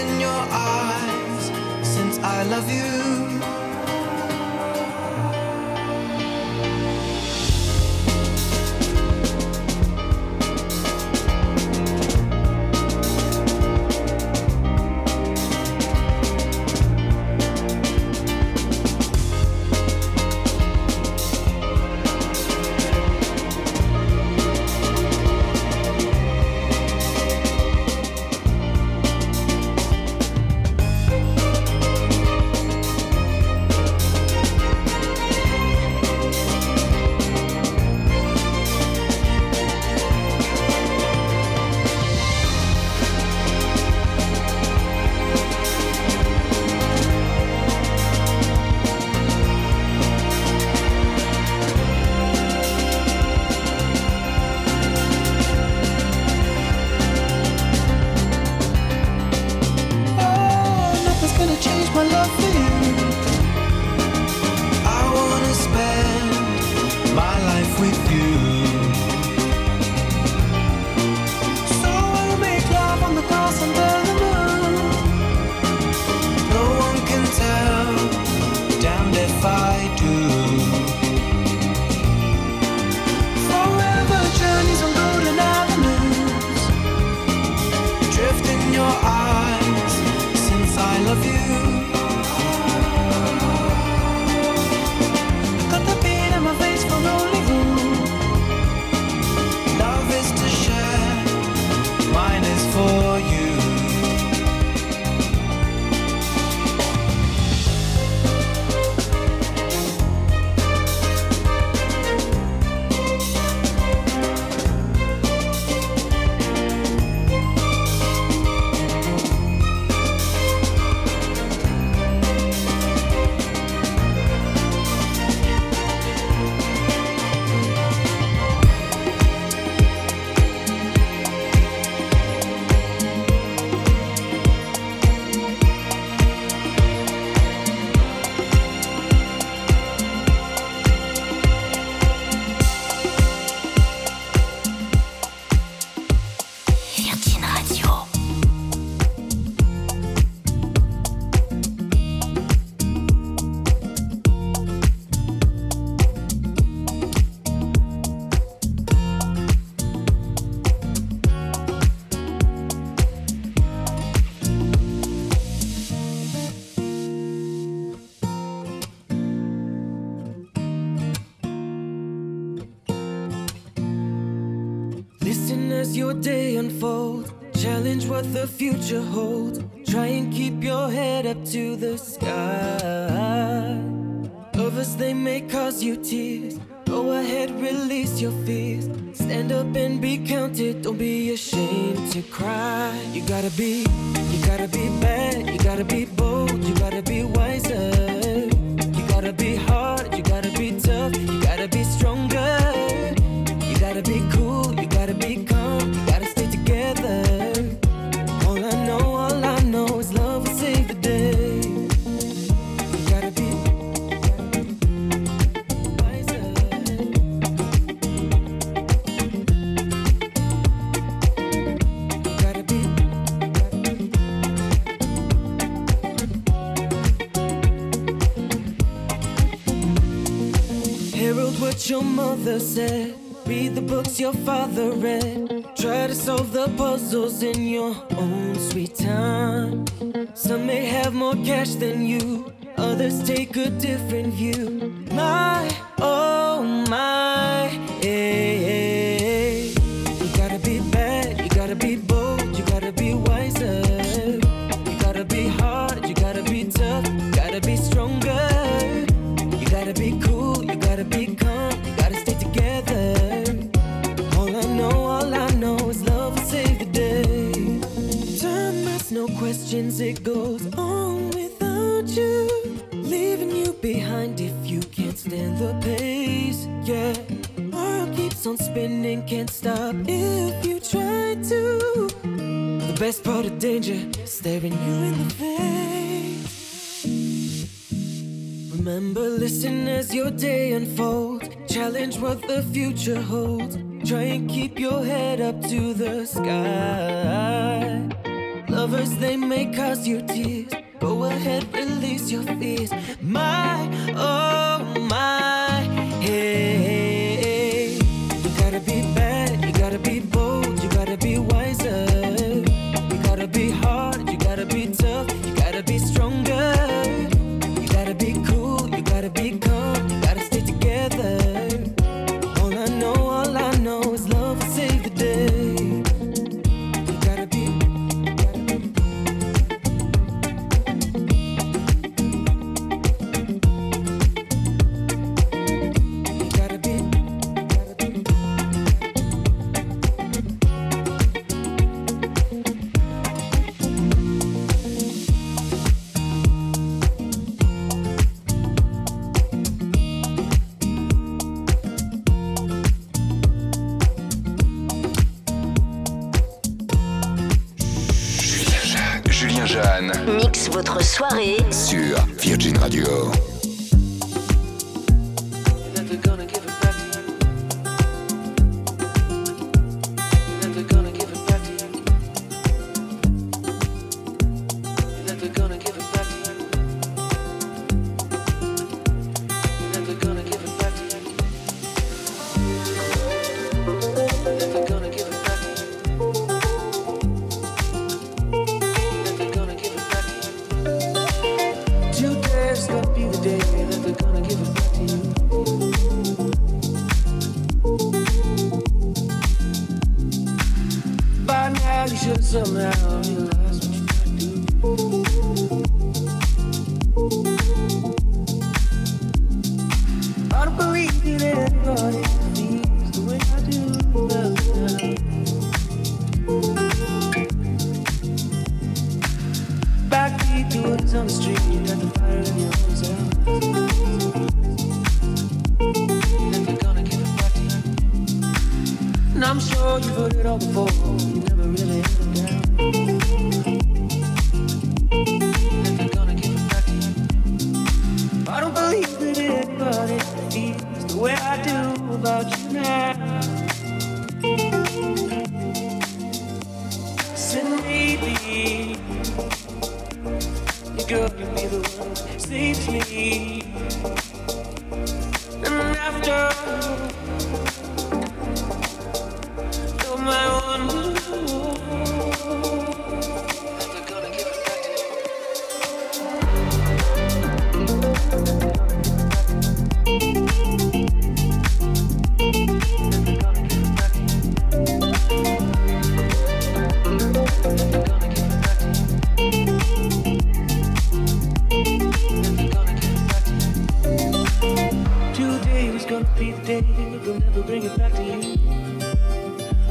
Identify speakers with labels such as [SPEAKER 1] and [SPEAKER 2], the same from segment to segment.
[SPEAKER 1] In your eyes, since I love you.
[SPEAKER 2] As your day unfolds. Challenge what the future holds. Try and keep your head up to the sky. Others, they may cause you tears. Go ahead, release your fears. Stand up and be counted. Don't be ashamed to cry. You gotta be, you gotta be bad. You gotta be bold. You gotta be wiser. Your mother said. Read the books your father read. Try to solve the puzzles in your own sweet time. Some may have more cash than you, others take a different view. My, oh my,
[SPEAKER 3] behind if you can't stand the pace. Yeah, world keeps on spinning, can't stop if you try to. The best part of danger, staring you in the face. Remember, listen as your day unfolds. Challenge what the future holds. Try and keep your head up to the sky. Lovers, they may cause you tears Go ahead, release your fears. My, oh.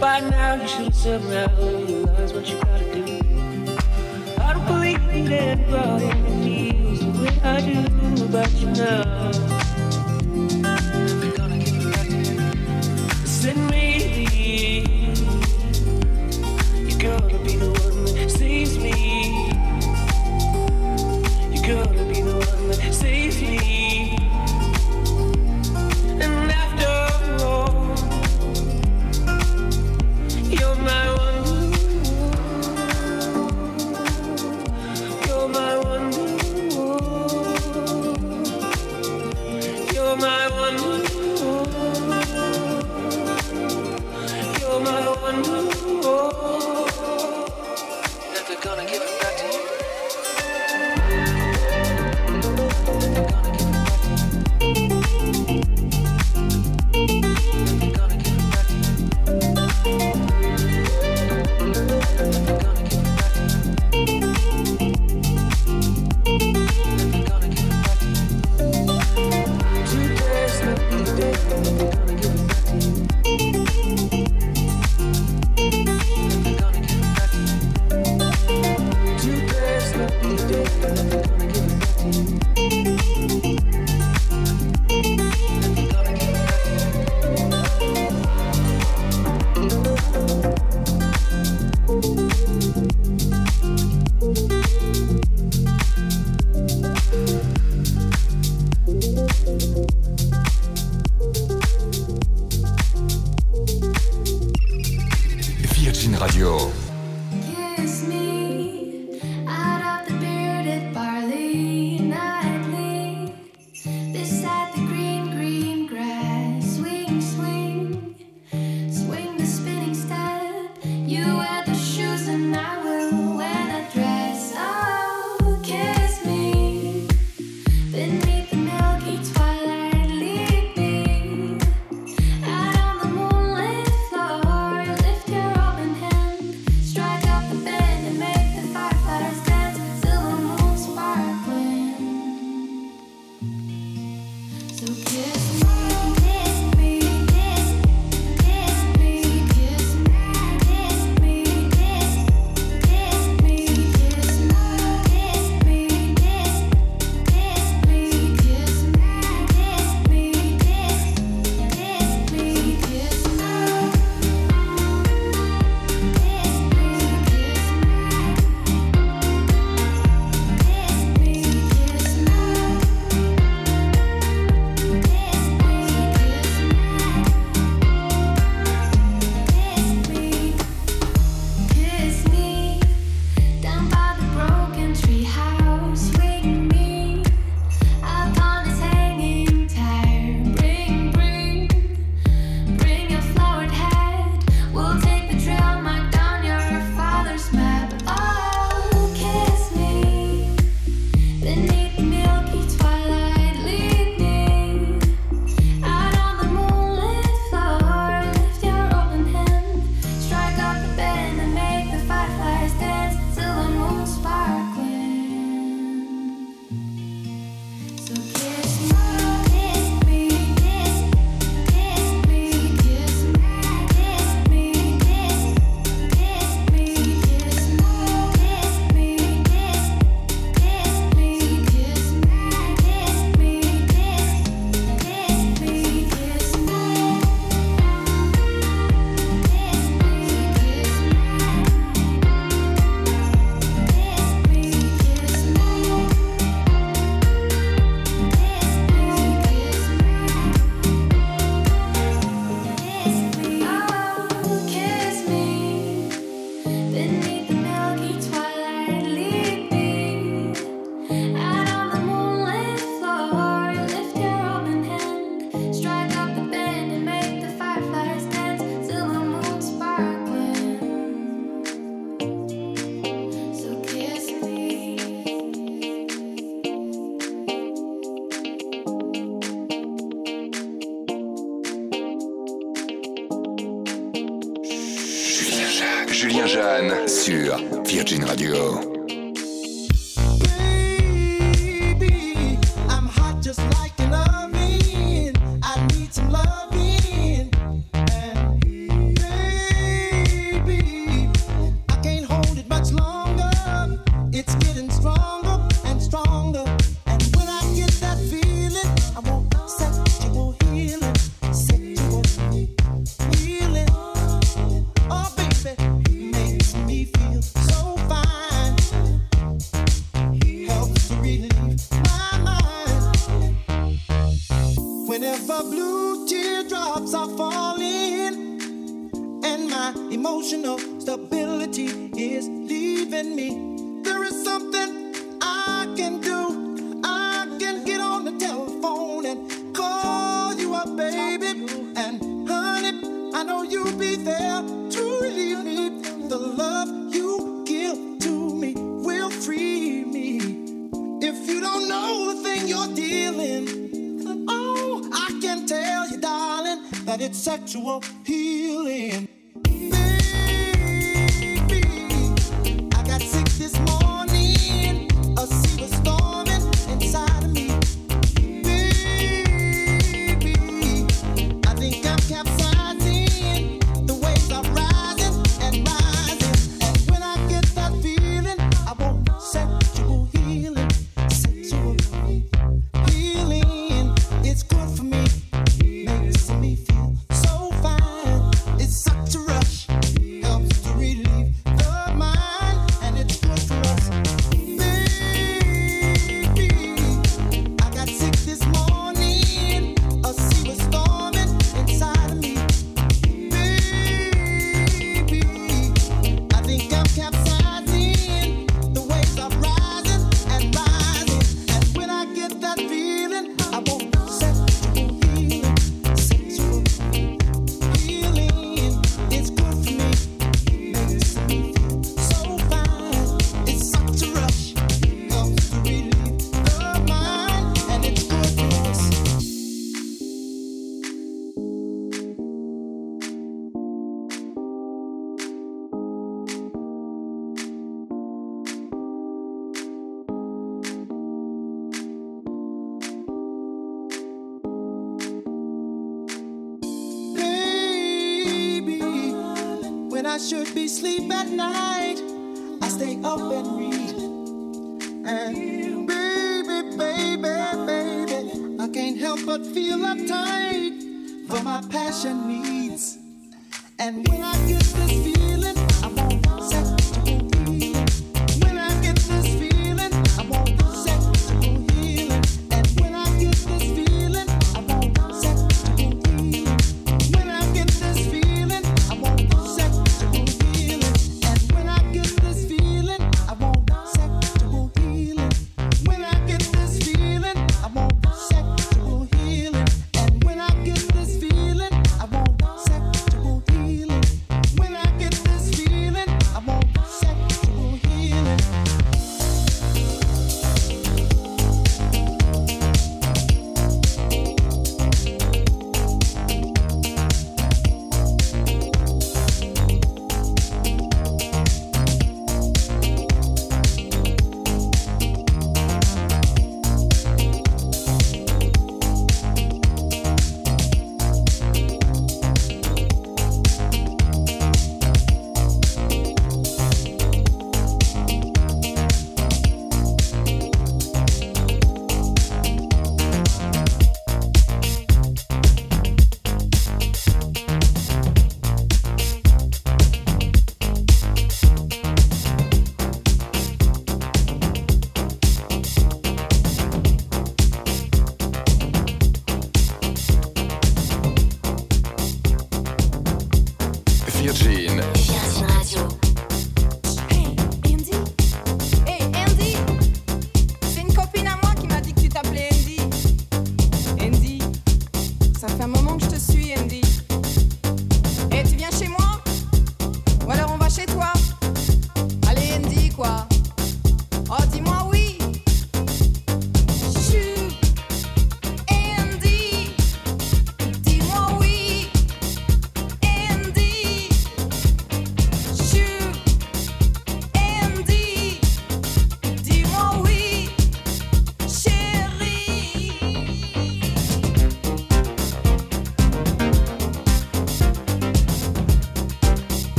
[SPEAKER 3] By now you should have said around realize what you gotta do. I don't believe that anybody feels the way I do about you now. They're gonna give it back to you. Send me
[SPEAKER 4] Whenever blue teardrops are falling and my emotional stability is leaving me, there is something I can do. it's sexual healing. should be sleep at night. I stay up and read. And baby, baby, baby, I can't help but feel uptight for my passion needs. And when I get this feeling.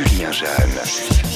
[SPEAKER 5] Julien Jeanne.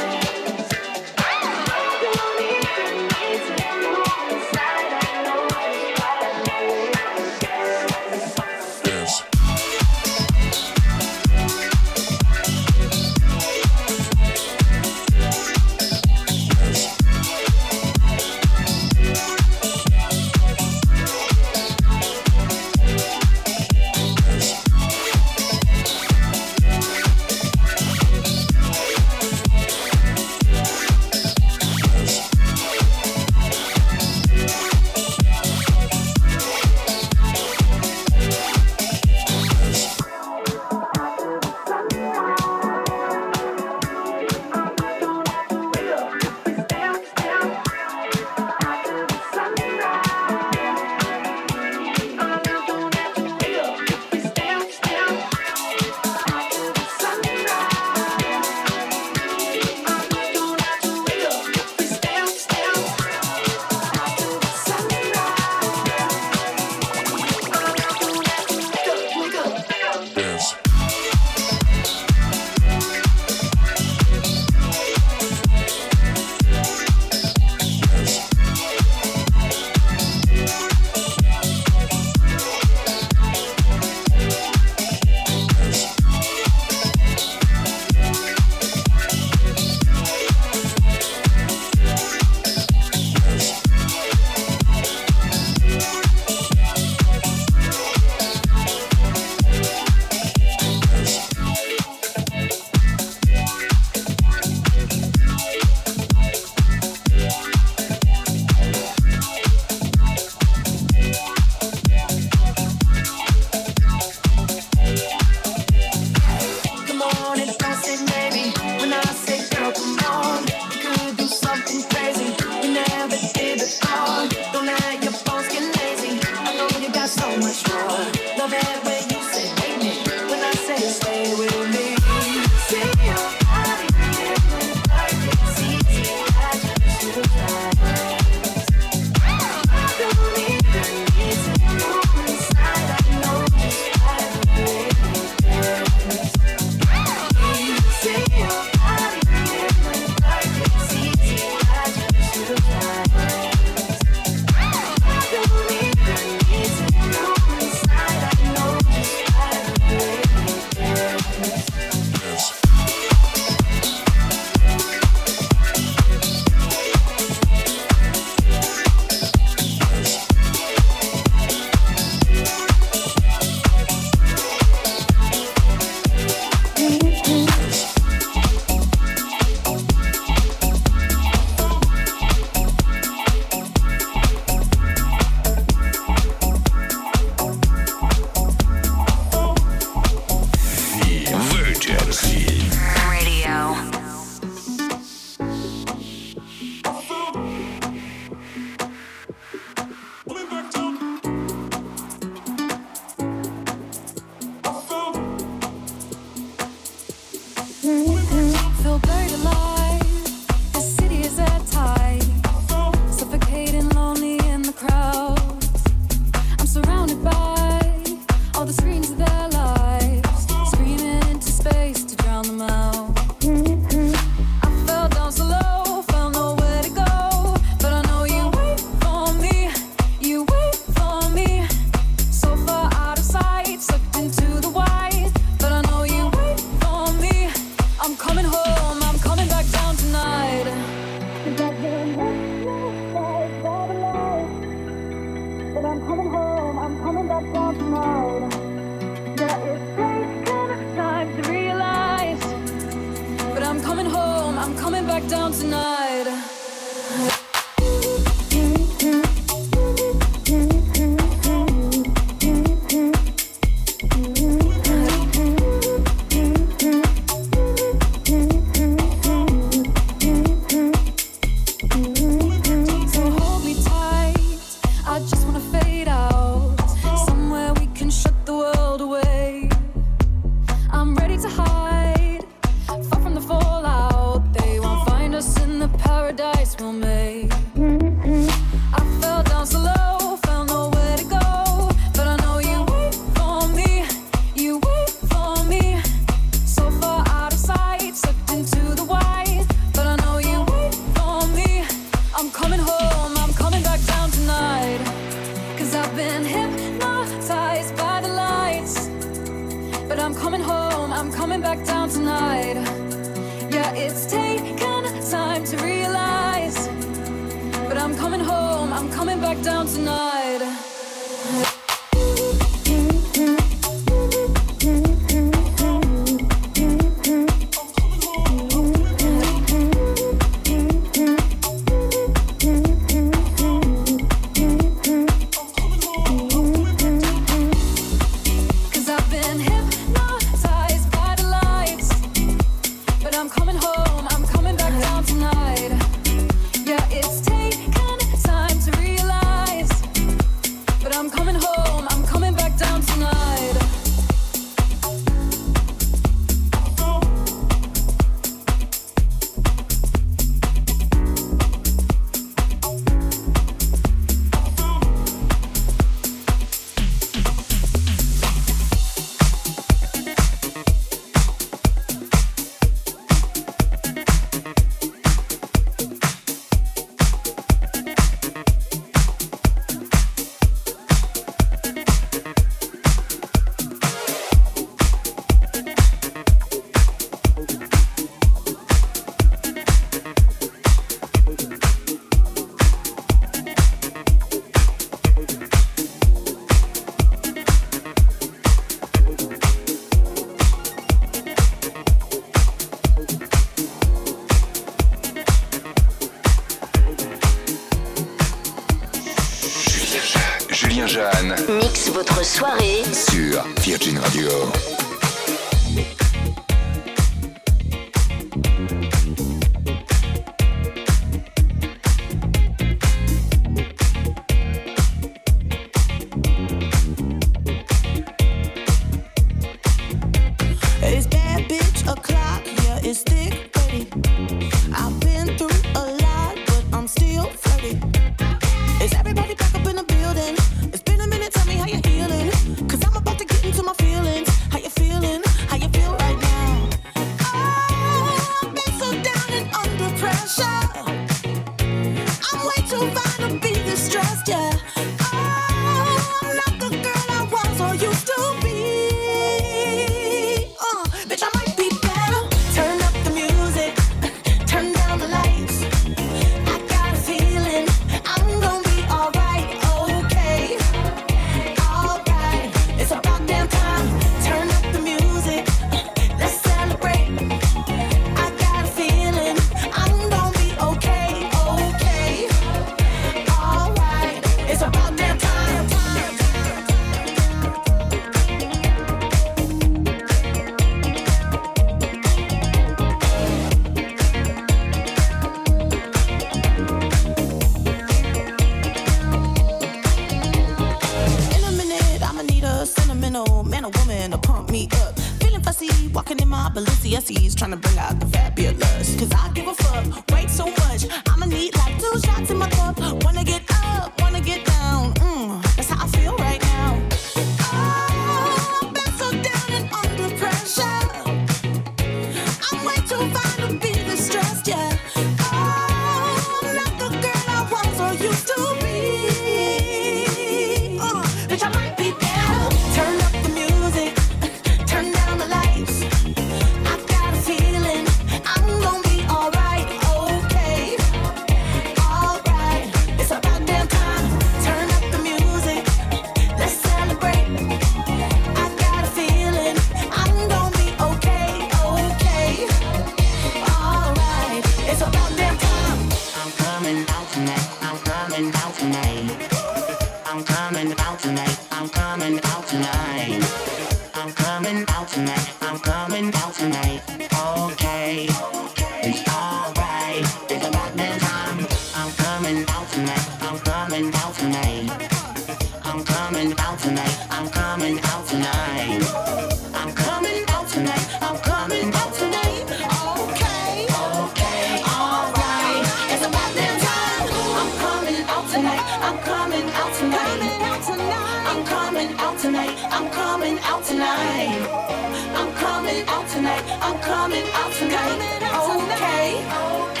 [SPEAKER 6] Tonight. I'm
[SPEAKER 7] coming
[SPEAKER 8] out
[SPEAKER 9] tonight. Coming out tonight. Okay.